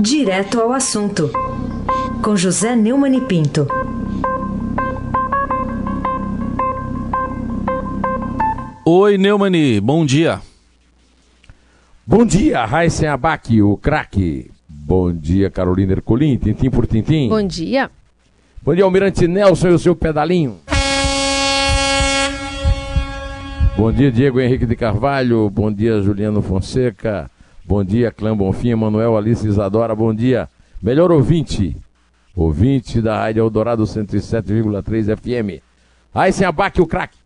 Direto ao assunto, com José Neumann e Pinto. Oi, Neumani, bom dia. Bom dia, Raíssen Abac, o craque. Bom dia, Carolina Ercolim, tintim por tintim. Bom dia. Bom dia, Almirante Nelson e o seu pedalinho. Bom dia, Diego Henrique de Carvalho. Bom dia, Juliano Fonseca. Bom dia, Clã Bonfim, Manuel Alice Isadora. Bom dia, melhor ouvinte. Ouvinte da Rádio Eldorado 107,3 FM. Aí sem abaque o craque.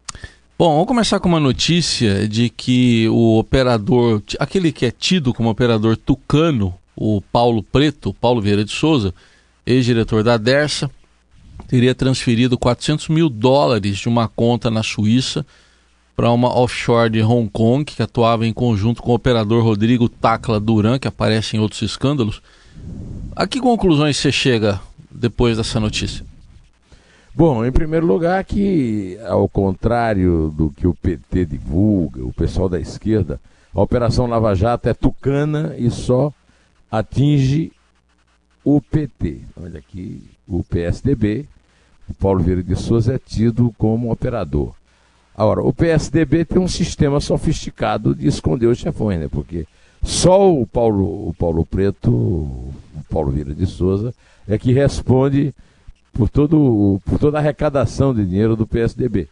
Bom, vamos começar com uma notícia de que o operador, aquele que é tido como operador tucano, o Paulo Preto, Paulo Vieira de Souza, ex-diretor da Dersa, teria transferido 400 mil dólares de uma conta na Suíça para uma offshore de Hong Kong, que atuava em conjunto com o operador Rodrigo Tacla Duran, que aparece em outros escândalos. A que conclusões você chega depois dessa notícia? Bom, em primeiro lugar, que ao contrário do que o PT divulga, o pessoal da esquerda, a Operação Lava Jato é tucana e só atinge o PT. Olha aqui, o PSDB, o Paulo Vieira de Souza é tido como operador. Agora, o PSDB tem um sistema sofisticado de esconder os chefões, né? Porque só o Paulo, o Paulo Preto, o Paulo Vieira de Souza, é que responde por, todo, por toda a arrecadação de dinheiro do PSDB.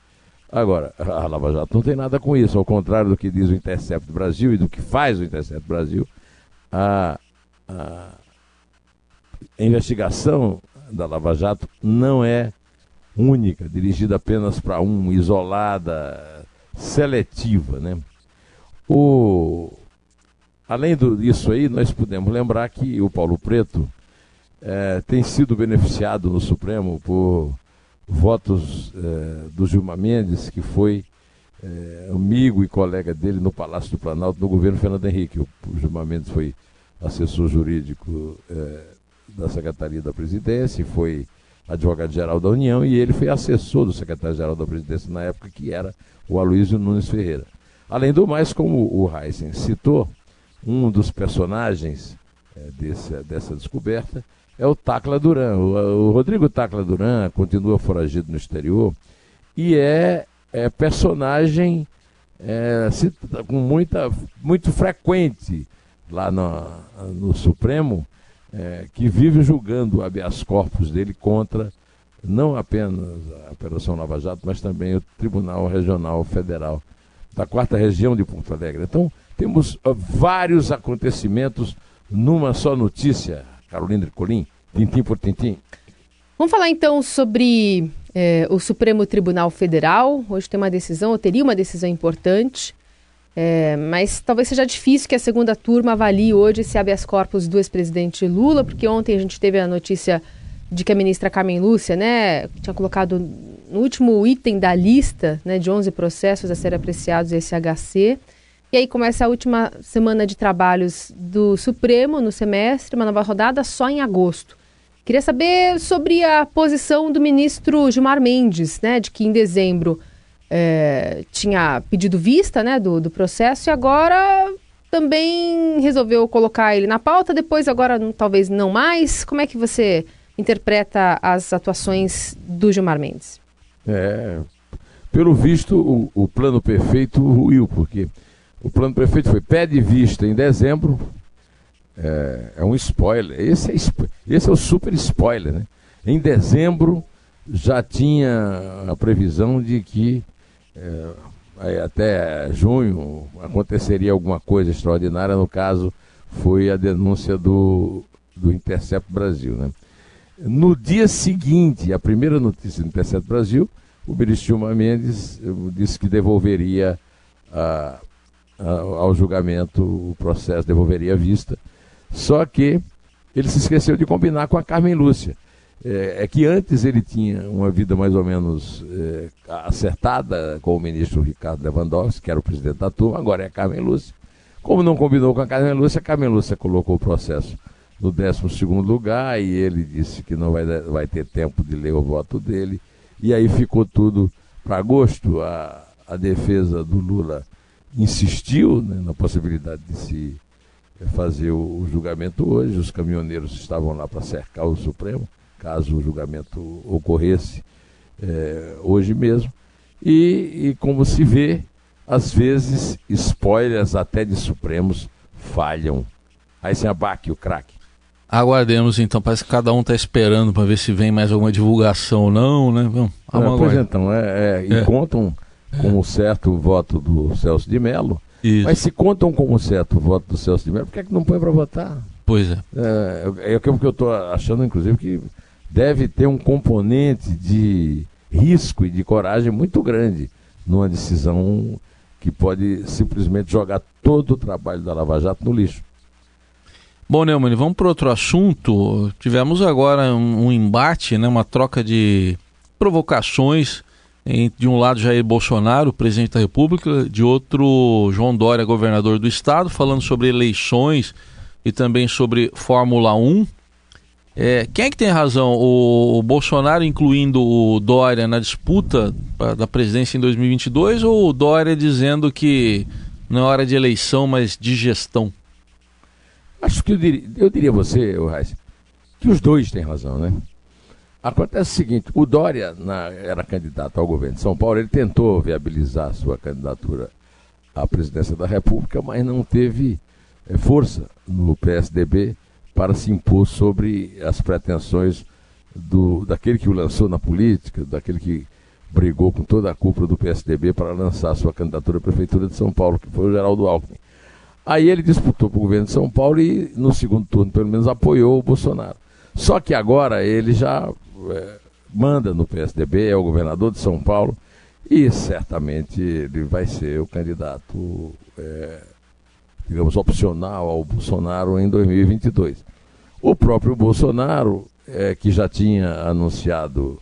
Agora, a Lava Jato não tem nada com isso, ao contrário do que diz o Intercept Brasil e do que faz o Intercept Brasil, a, a investigação da Lava Jato não é única, dirigida apenas para um, isolada, seletiva. Né? O... Além disso aí, nós podemos lembrar que o Paulo Preto é, tem sido beneficiado no Supremo por votos é, do Gilmar Mendes, que foi é, amigo e colega dele no Palácio do Planalto, no governo Fernando Henrique. O, o Gilmar Mendes foi assessor jurídico da Secretaria da Presidência e foi advogado-geral da União, e ele foi assessor do secretário-geral da presidência na época, que era o Aloysio Nunes Ferreira. Além do mais, como o Heisen citou, um dos personagens é, desse, dessa descoberta é o Tacla Duran. O, o, Rodrigo Tacla Duran continua foragido no exterior e é, é personagem é, com muita, muito frequente lá no, no Supremo é, que vive julgando o habeas corpus dele contra não apenas a Operação Lava Jato, mas também o Tribunal Regional Federal da Quarta Região de Porto Alegre. Então, temos vários acontecimentos numa só notícia, Carolina Colim, tintim por tintim. Vamos falar então sobre é, o Supremo Tribunal Federal. Hoje tem uma decisão, ou teria uma decisão importante é, mas talvez seja difícil que a segunda turma avalie hoje esse habeas corpus do ex-presidente Lula, porque ontem a gente teve a notícia de que a ministra Carmen Lúcia, né, tinha colocado no último item da lista, né, de 11 processos a serem apreciados esse HC. E aí começa a última semana de trabalhos do Supremo no semestre, uma nova rodada só em agosto. Queria saber sobre a posição do ministro Gilmar Mendes, né, de que em dezembro é, tinha pedido vista né, do, do processo e agora também resolveu colocar ele na pauta, depois agora talvez não mais. Como é que você interpreta as atuações do Gilmar Mendes? É, pelo visto, o, o plano perfeito ruiu, porque o plano perfeito foi pé de vista em dezembro. É, é um spoiler. Esse é, esse é o super spoiler, né? Em dezembro já tinha a previsão de que até junho aconteceria alguma coisa extraordinária, no caso foi a denúncia do, do Intercept Brasil. Né? No dia seguinte, a primeira notícia do Intercept Brasil, o ministro Gilmar Mendes eh, disse que devolveria a, a, ao julgamento o processo, devolveria a vista, só que ele se esqueceu de combinar com a Carmen Lúcia é, é, que antes ele tinha uma vida mais ou menos é, acertada com o ministro Ricardo Lewandowski, que era o presidente da turma, agora é a Carmen Lúcia. Como não combinou com a Carmen Lúcia, a Carmen Lúcia colocou o processo no 12 lugar e ele disse que não vai, vai ter tempo de ler o voto dele. E aí ficou tudo para agosto. A, a defesa do Lula insistiu né, na possibilidade de se fazer o, julgamento hoje. Os caminhoneiros estavam lá para cercar o Supremo, caso o julgamento ocorresse é, hoje mesmo. E, e, como se vê, às vezes spoilers até de Supremos falham. Aí se abaque o craque. Aguardemos então, parece que cada um está esperando para ver se vem mais alguma divulgação ou não, né? Vamos, vamos é, pois então, é, é, e é. contam com o certo voto do Celso de Mello, Isso. mas se contam com o certo voto do Celso de Mello, por que, é que não põe para votar? Pois é. É, é o que eu estou achando, inclusive, que deve ter um componente de risco e de coragem muito grande numa decisão que pode simplesmente jogar todo o trabalho da Lava Jato no lixo. Bom, Neumann, vamos para outro assunto. Tivemos agora um, um, embate, né, uma troca de provocações. De um lado, Jair Bolsonaro, presidente da República, de outro, João Dória, governador do estado, falando sobre eleições e também sobre Fórmula 1. É, quem é que tem razão? O, o, Bolsonaro incluindo o Dória na disputa pra, da presidência em 2022 ou o Dória dizendo que não é hora de eleição, mas de gestão? Acho que eu diria, eu diria a você, Reis, que os dois têm razão, né? Acontece o seguinte, o Dória na, era candidato ao governo de São Paulo, ele tentou viabilizar sua candidatura à presidência da República, mas não teve força no PSDB para se impor sobre as pretensões do, daquele que o lançou na política, daquele que brigou com toda a cúpula do PSDB para lançar sua candidatura à Prefeitura de São Paulo, que foi o Geraldo Alckmin. Aí ele disputou para o governo de São Paulo e, no segundo turno, pelo menos, apoiou o Bolsonaro. Só que agora ele já é, manda no PSDB, é o governador de São Paulo, e certamente ele vai ser o candidato, é, digamos, opcional ao Bolsonaro em 2022. O próprio Bolsonaro, é, que já tinha anunciado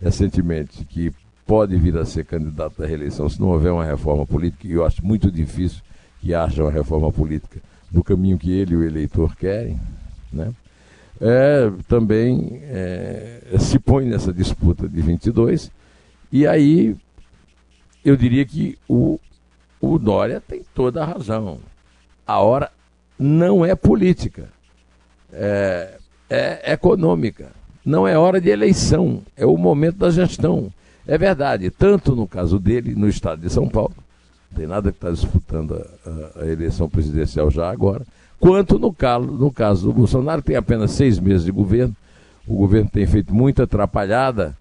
recentemente que pode vir a ser candidato à reeleição se não houver uma reforma política, e eu acho muito difícil que haja uma reforma política no caminho que ele e o eleitor querem, né? É, também é, se põe nessa disputa de 22 e aí eu diria que o, o Dória tem toda a razão. A hora não é política, é, é econômica. Não é hora de eleição, é o momento da gestão. É verdade, tanto no caso dele, no estado de São Paulo, tem nada que está disputando a, a, a, eleição presidencial já agora, quanto no caso, no caso do Bolsonaro, tem apenas seis meses de governo, o governo tem feito muita atrapalhada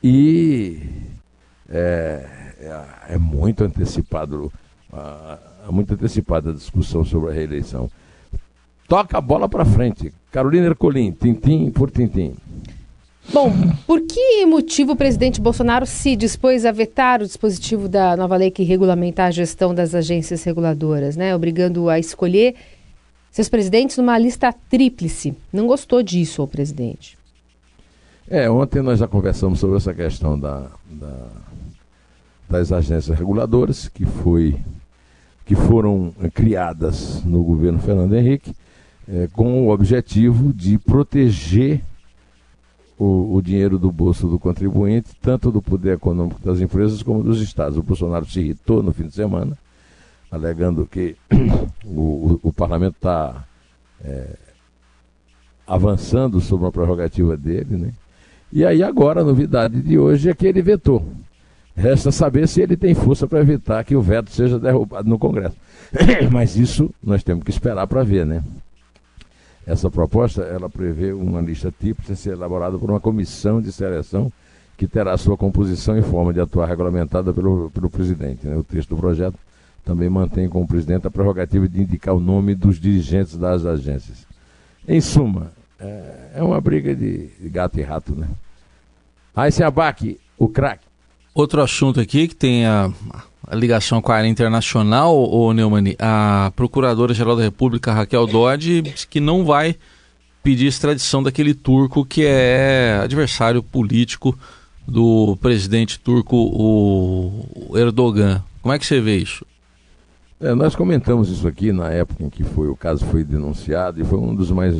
e é, é, é muito antecipado, é muito antecipada a discussão sobre a reeleição. Toca a bola para frente. Carolina Ercolim, tintim por tintim. Bom, por que motivo o presidente Bolsonaro se dispôs a vetar o dispositivo da nova lei que regulamenta a gestão das agências reguladoras, né? Obrigando a escolher seus presidentes numa lista tríplice. Não gostou disso, o presidente? É, ontem nós já conversamos sobre essa questão da, da, das agências reguladoras que, foi, que foram criadas no governo Fernando Henrique é, com o objetivo de proteger o, o, dinheiro do bolso do contribuinte, tanto do poder econômico das empresas como dos estados. O Bolsonaro se irritou no fim de semana, alegando que o, o, o parlamento está é, avançando sobre uma prerrogativa dele, né? E aí agora a novidade de hoje é que ele vetou. Resta saber se ele tem força para evitar que o veto seja derrubado no Congresso. Mas isso nós temos que esperar para ver, né? Essa proposta ela prevê uma lista típica ser elaborada por uma comissão de seleção que terá sua composição e forma de atuar regulamentada pelo, pelo presidente. Né? O texto do projeto também mantém com o presidente a prerrogativa de indicar o nome dos dirigentes das agências. Em suma, é, é uma briga de, gato e rato, né? Aí se abaque o craque. Outro assunto aqui que tem a, a ligação com a área internacional, o Neumann, a Procuradora-Geral da República, Raquel Dodge, disse que não vai pedir extradição daquele turco que é adversário político do presidente turco, o Erdogan. Como é que você vê isso? É, nós comentamos isso aqui na época em que foi o caso foi denunciado e foi um dos mais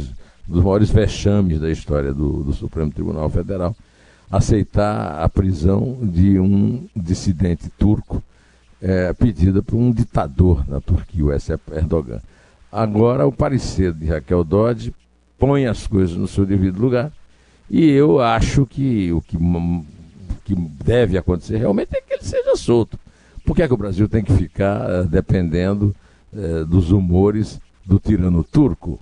dos maiores vexames da história do, do Supremo Tribunal Federal aceitar a prisão de um dissidente turco é, pedida por um ditador na Turquia, o Recep Erdogan. Agora, o parecer de Raquel Dodge põe as coisas no seu devido lugar e eu acho que o que, que deve acontecer realmente é que ele seja solto. Por que, é que o Brasil tem que ficar uh, dependendo uh, dos humores do tirano turco?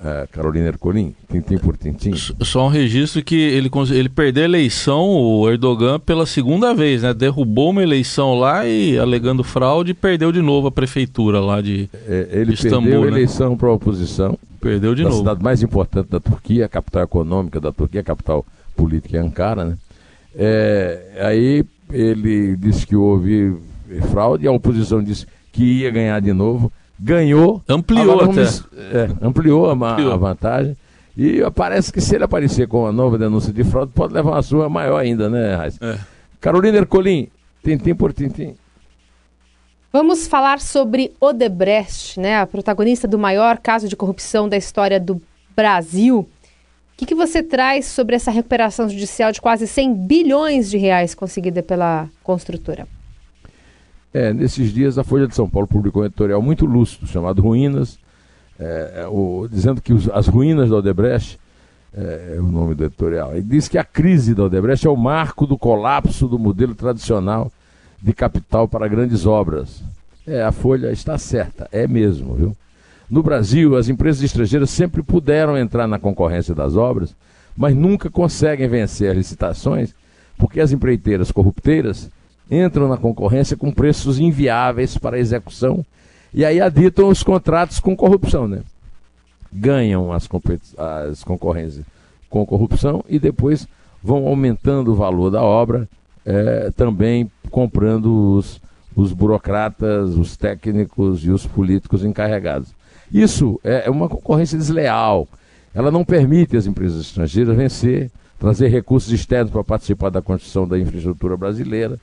Uh, Carolina Ercolim, tintim por tintim. Só um registro que ele, ele perdeu a eleição, o Erdogan, pela segunda vez, né? Derrubou uma eleição lá e, alegando fraude, perdeu de novo a prefeitura lá de, é, ele de Istambul. perdeu a né? eleição para a oposição. Perdeu de da novo. A cidade mais importante da Turquia, a capital econômica da Turquia, a capital política é Ankara, né? É, aí ele disse que houve fraude, a oposição disse que ia ganhar de novo, ganhou. Ampliou até. É, ampliou a, ampliou a, vantagem. E parece que se ele aparecer com uma nova denúncia de fraude, pode levar uma surra maior ainda, né, Raiz? É. Carolina Ercolim, tintim por tintim. Vamos falar sobre Odebrecht, né, a protagonista do maior caso de corrupção da história do Brasil que, que você traz sobre essa recuperação judicial de quase 100 bilhões de reais conseguida pela construtora? É, nesses dias a Folha de São Paulo publicou um editorial muito lúcido chamado Ruínas, é, é o, dizendo que os, as ruínas da Odebrecht é, é, o nome do editorial. E diz que a crise da Odebrecht é o marco do colapso do modelo tradicional de capital para grandes obras. É, a Folha está certa, é mesmo, viu? No Brasil, as empresas estrangeiras sempre puderam entrar na concorrência das obras, mas nunca conseguem vencer as licitações, porque as empreiteiras corrupteiras entram na concorrência com preços inviáveis para execução e aí aditam os contratos com corrupção, né? Ganham as, as concorrências com corrupção e depois vão aumentando o valor da obra, é, também comprando os, os burocratas, os técnicos e os políticos encarregados. Isso é, é uma concorrência desleal. Ela não permite às empresas estrangeiras vencer, trazer recursos externos para participar da construção da infraestrutura brasileira.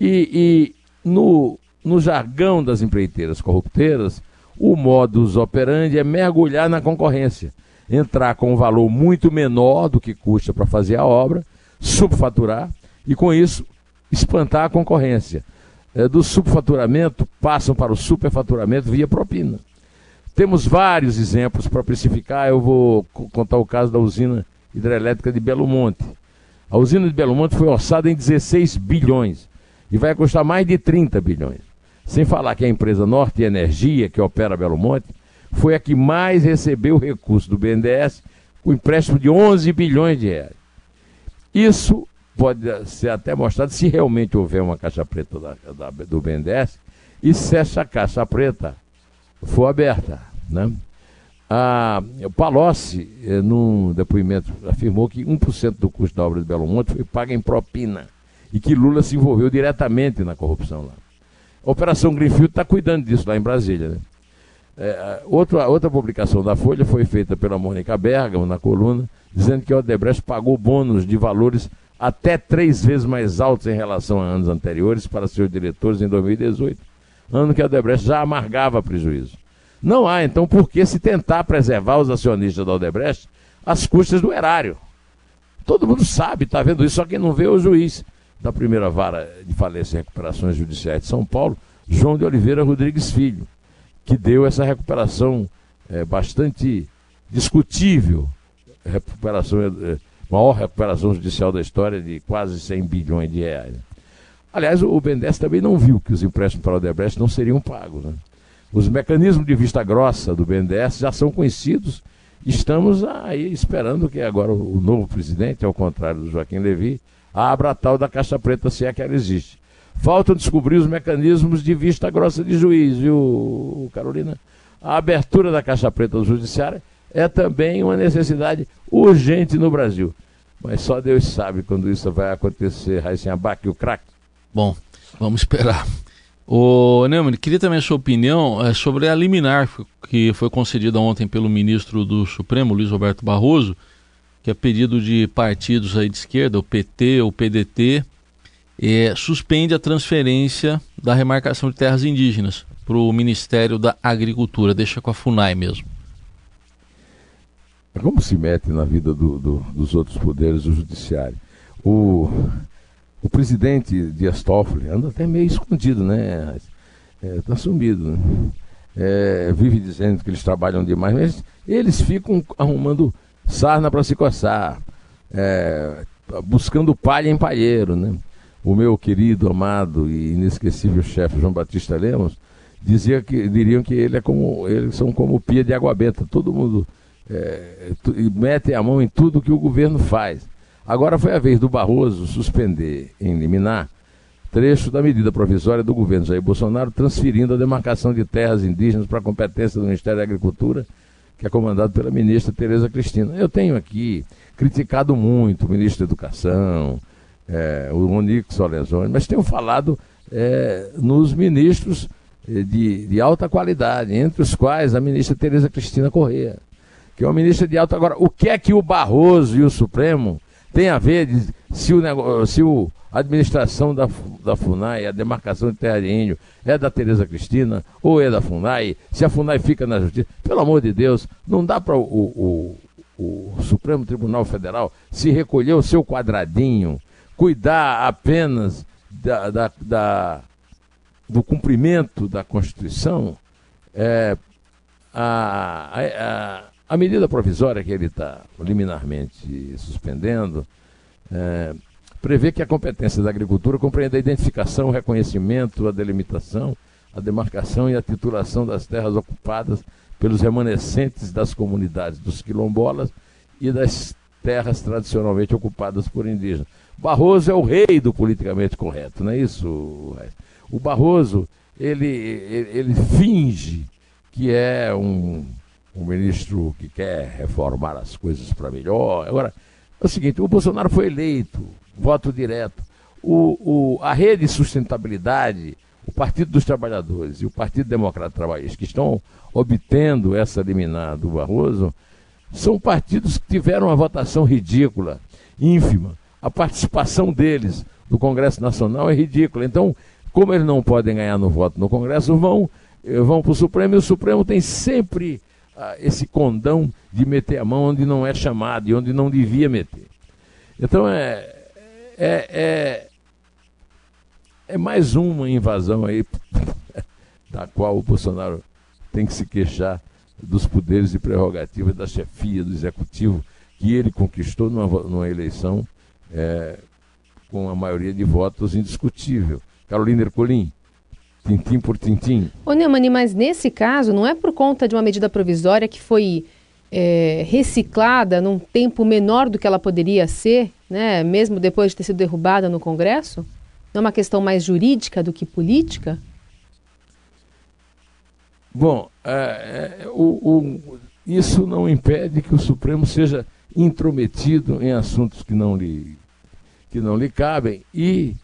E, e no, no jargão das empreiteiras corrupteiras, o modus operandi é mergulhar na concorrência, entrar com um valor muito menor do que custa para fazer a obra, subfaturar e, com isso, espantar a concorrência. É, do subfaturamento passam para o superfaturamento via propina. Temos vários exemplos para precificar. Eu vou contar o caso da usina hidrelétrica de Belo Monte. A usina de Belo Monte foi orçada em 16 bilhões e vai custar mais de 30 bilhões. Sem falar que a empresa Norte Energia, que opera Belo Monte, foi a que mais recebeu recurso do BNDES, com empréstimo de 11 bilhões de reais. Isso pode ser até mostrado se realmente houver uma caixa preta da, da, do BNDES e se essa caixa preta for aberta. Né? A, Palocci, eh, num depoimento, afirmou que 1% do custo da obra de Belo Monte foi pago em propina e que Lula se envolveu diretamente na corrupção lá. A Operação Greenfield está cuidando disso lá em Brasília. Né? É, outra, outra publicação da Folha foi feita pela Mônica Bergamo na coluna, dizendo que a Odebrecht pagou bônus de valores até três vezes mais altos em relação a anos anteriores para seus diretores em 2018, ano que a Odebrecht já amargava prejuízo. Não há, então, por que se tentar preservar os acionistas da Odebrecht às custas do erário. Todo mundo sabe, está vendo isso, só quem não vê é o juiz da primeira vara de falência e recuperações judiciais de São Paulo, João de Oliveira Rodrigues Filho, que deu essa recuperação é, bastante discutível, recuperação, é, maior recuperação judicial da história de quase 100 bilhões de reais. Aliás, o BNDES também não viu que os empréstimos para o Odebrecht não seriam pagos. Né? Os mecanismos de vista grossa do BNDES já são conhecidos. Estamos aí esperando que agora o novo presidente, ao contrário do Joaquim Levi, abra a tal da caixa preta, se é que ela existe. Faltam descobrir os mecanismos de vista grossa de juiz, viu, Carolina? A abertura da caixa preta do judiciário é também uma necessidade urgente no Brasil. Mas só Deus sabe quando isso vai acontecer, Raíssen Abac, o craque. Bom, vamos esperar. O Neumann, queria também a sua opinião é, sobre a liminar que foi concedida ontem pelo ministro do Supremo, Luiz Roberto Barroso, que é pedido de partidos aí de esquerda, o PT, o PDT, é, suspende a transferência da remarcação de terras indígenas para o Ministério da Agricultura, deixa com a FUNAI mesmo. Como se mete na vida do, do, dos outros poderes do judiciário? O, o presidente Dias Toffoli anda até meio escondido, né? Está é, sumido. Né? é, vive dizendo que eles trabalham demais, mas eles ficam arrumando sarna para se coçar, é, buscando palha em palheiro, né? O meu querido, amado e inesquecível chefe João Batista Lemos dizia que diriam que ele é como eles são como pia de água benta, todo mundo é, mete a mão em tudo que o governo faz. Agora foi a vez do Barroso suspender em liminar trecho da medida provisória do governo Jair Bolsonaro transferindo a demarcação de terras indígenas para a competência do Ministério da Agricultura, que é comandado pela ministra Tereza Cristina. Eu tenho aqui criticado muito o ministro da Educação, é, o Onix Solezoni, mas tenho falado é, nos ministros é, de, de alta qualidade, entre os quais a ministra Tereza Cristina Corrêa, que é uma ministra de alta. Agora, o que é que o Barroso e o Supremo têm a ver de, se o, se o a administração da, da FUNAI, a demarcação de terra de índio, é da Tereza Cristina ou é da FUNAI? Se a FUNAI fica na justiça, pelo amor de Deus, não dá para o, o, o, Supremo Tribunal Federal se recolher o seu quadradinho, cuidar apenas da, da, da do cumprimento da Constituição, é, a, a, a, medida provisória que ele está liminarmente suspendendo. É, prevê que a competência da agricultura compreende a identificação, o reconhecimento, a delimitação, a demarcação e a titulação das terras ocupadas pelos remanescentes das comunidades dos quilombolas e das terras tradicionalmente ocupadas por indígenas. Barroso é o rei do politicamente correto, não é isso? O Barroso, ele, ele, ele finge que é um, um ministro que quer reformar as coisas para melhor. Agora, é o seguinte, o Bolsonaro foi eleito voto direto. O, o, a rede de sustentabilidade, o Partido dos Trabalhadores e o Partido Democrata Trabalhista, que estão obtendo essa liminar do Barroso, são partidos que tiveram uma votação ridícula, ínfima. A participação deles no Congresso Nacional é ridícula. Então, como eles não podem ganhar no voto no Congresso, vão, eh, vão para o Supremo e o Supremo tem sempre esse condão de meter a mão onde não é chamado e onde não devia meter. Então, é, é, é, é mais uma invasão aí da qual o Bolsonaro tem que se queixar dos poderes e prerrogativas da chefia do executivo que ele conquistou numa, numa eleição é, com a maioria de votos indiscutível. Carolina Ercolim, tintim por tintim. Ô Neumani, mas nesse caso não é por conta de uma medida provisória que foi é, reciclada num tempo menor do que ela poderia ser, né, mesmo depois de ter sido derrubada no Congresso? Não é uma questão mais jurídica do que política? Bom, é, é, o, o, isso não impede que o Supremo seja intrometido em assuntos que não lhe, que não lhe cabem. E,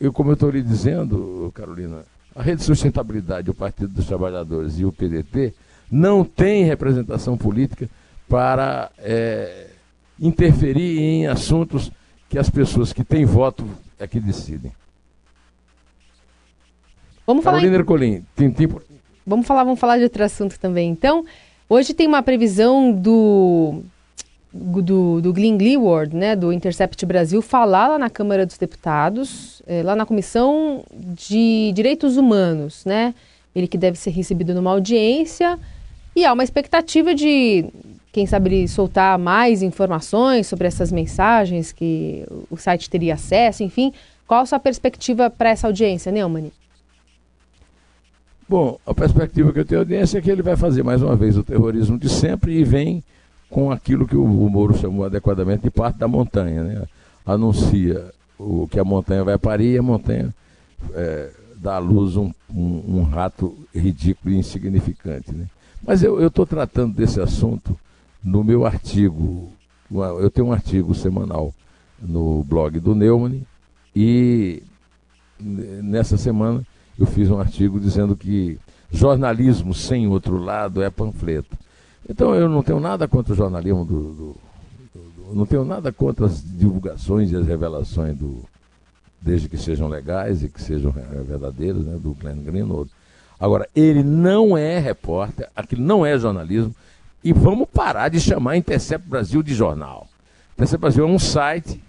eu, como eu estou lhe dizendo, Carolina, a Rede de Sustentabilidade, o Partido dos Trabalhadores e o PDT não tem representação política para é, interferir em assuntos que as pessoas que têm voto é que decidem. Vamos falar Carolina em... Ercolim, tintim por... Vamos falar, vamos falar de outro assunto também. Então, hoje tem uma previsão do do, do Glenn Gleward, né, do Intercept Brasil, falar lá na Câmara dos Deputados, é, lá na Comissão de Direitos Humanos, né? Ele que deve ser recebido numa audiência e há uma expectativa de, quem sabe, soltar mais informações sobre essas mensagens que o site teria acesso, enfim. Qual a sua perspectiva para essa audiência, Neumann? Bom, a perspectiva que eu tenho audiência é que ele vai fazer mais uma vez o terrorismo de sempre e vem com aquilo que o, Moro chamou adequadamente de parte da montanha. Né? Anuncia o que a montanha vai parir e a montanha é, dá à luz um, um, um rato ridículo e insignificante. Né? Mas eu estou tratando desse assunto no meu artigo. Eu tenho um artigo semanal no blog do Neumann e nessa semana eu fiz um artigo dizendo que jornalismo sem outro lado é panfleto. Então eu não tenho nada contra o jornalismo do, do, do, não tenho nada contra as divulgações e as revelações do desde que sejam legais e que sejam verdadeiras, né, do Glenn Greenwald. Agora, ele não é repórter, aquilo não é jornalismo, e vamos parar de chamar Intercept Brasil de jornal. Intercept Brasil é um site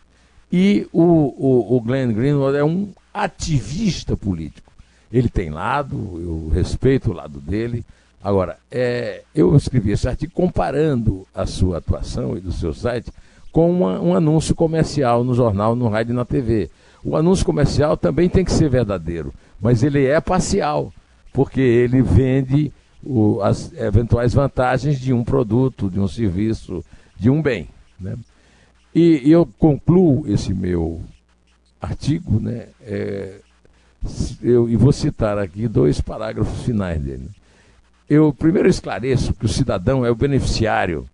e o, o, o Glenn Greenwald é um ativista político. Ele tem lado, eu respeito o lado dele, Agora, é, eu escrevi esse artigo comparando a sua atuação e do seu site com uma, um anúncio comercial no jornal, no rádio e na TV. O anúncio comercial também tem que ser verdadeiro, mas ele é parcial, porque ele vende o, as eventuais vantagens de um produto, de um serviço, de um bem. Né? E, eu concluo esse meu artigo, né, é, eu, e vou citar aqui dois parágrafos finais dele. Eu primeiro esclareço que o cidadão é o beneficiário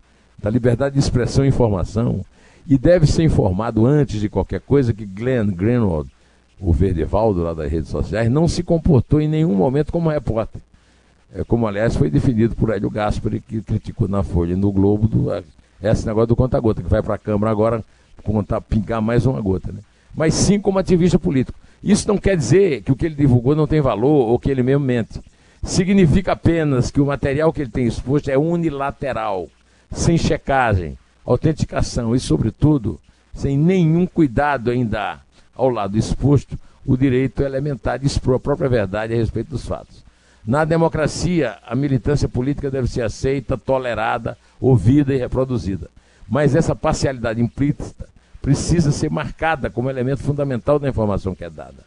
da liberdade de expressão e informação e deve ser informado antes de qualquer coisa que Glenn Greenwald, o Verdevaldo lá das redes sociais, não se comportou em nenhum momento como repórter. É, como aliás foi definido por Hélio Gaspari, que criticou na Folha e no Globo do, esse negócio do conta-gota, que vai para a Câmara agora contar, pingar mais uma gota. Né? Mas sim como ativista político. Isso não quer dizer que o que ele divulgou não tem valor ou que ele mesmo mente. Significa apenas que o material que ele tem exposto é unilateral, sem checagem, autenticação e, sobretudo, sem nenhum cuidado em dar ao lado exposto o direito elementar de expor a própria verdade a respeito dos fatos. Na democracia, a militância política deve ser aceita, tolerada, ouvida e reproduzida. Mas essa parcialidade implícita precisa ser marcada como elemento fundamental da informação que é dada.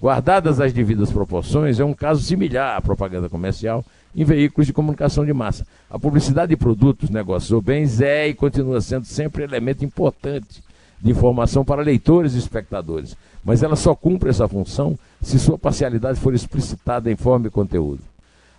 Guardadas as devidas proporções, é um caso similar à propaganda comercial em veículos de comunicação de massa. A publicidade de produtos, negócios ou bens é e continua sendo sempre elemento importante de informação para leitores e espectadores, mas ela só cumpre essa função se sua parcialidade for explicitada em forma e conteúdo.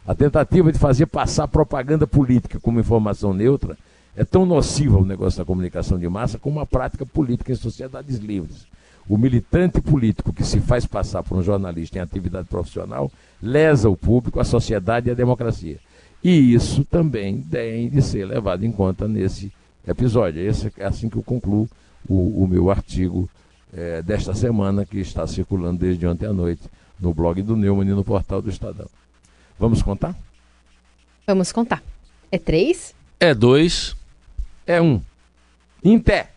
A tentativa de fazer passar propaganda política como informação neutra é tão nociva ao negócio da comunicação de massa como a prática política em sociedades livres. O militante político que se faz passar por um jornalista em atividade profissional lesa o público, a sociedade e a democracia. E isso também tem de ser levado em conta nesse episódio. Esse é assim que eu concluo o, o meu artigo é, desta semana, que está circulando desde ontem à noite no blog do Neumann e no portal do Estadão. Vamos contar? Vamos contar. É três? É dois. É um. Em pé.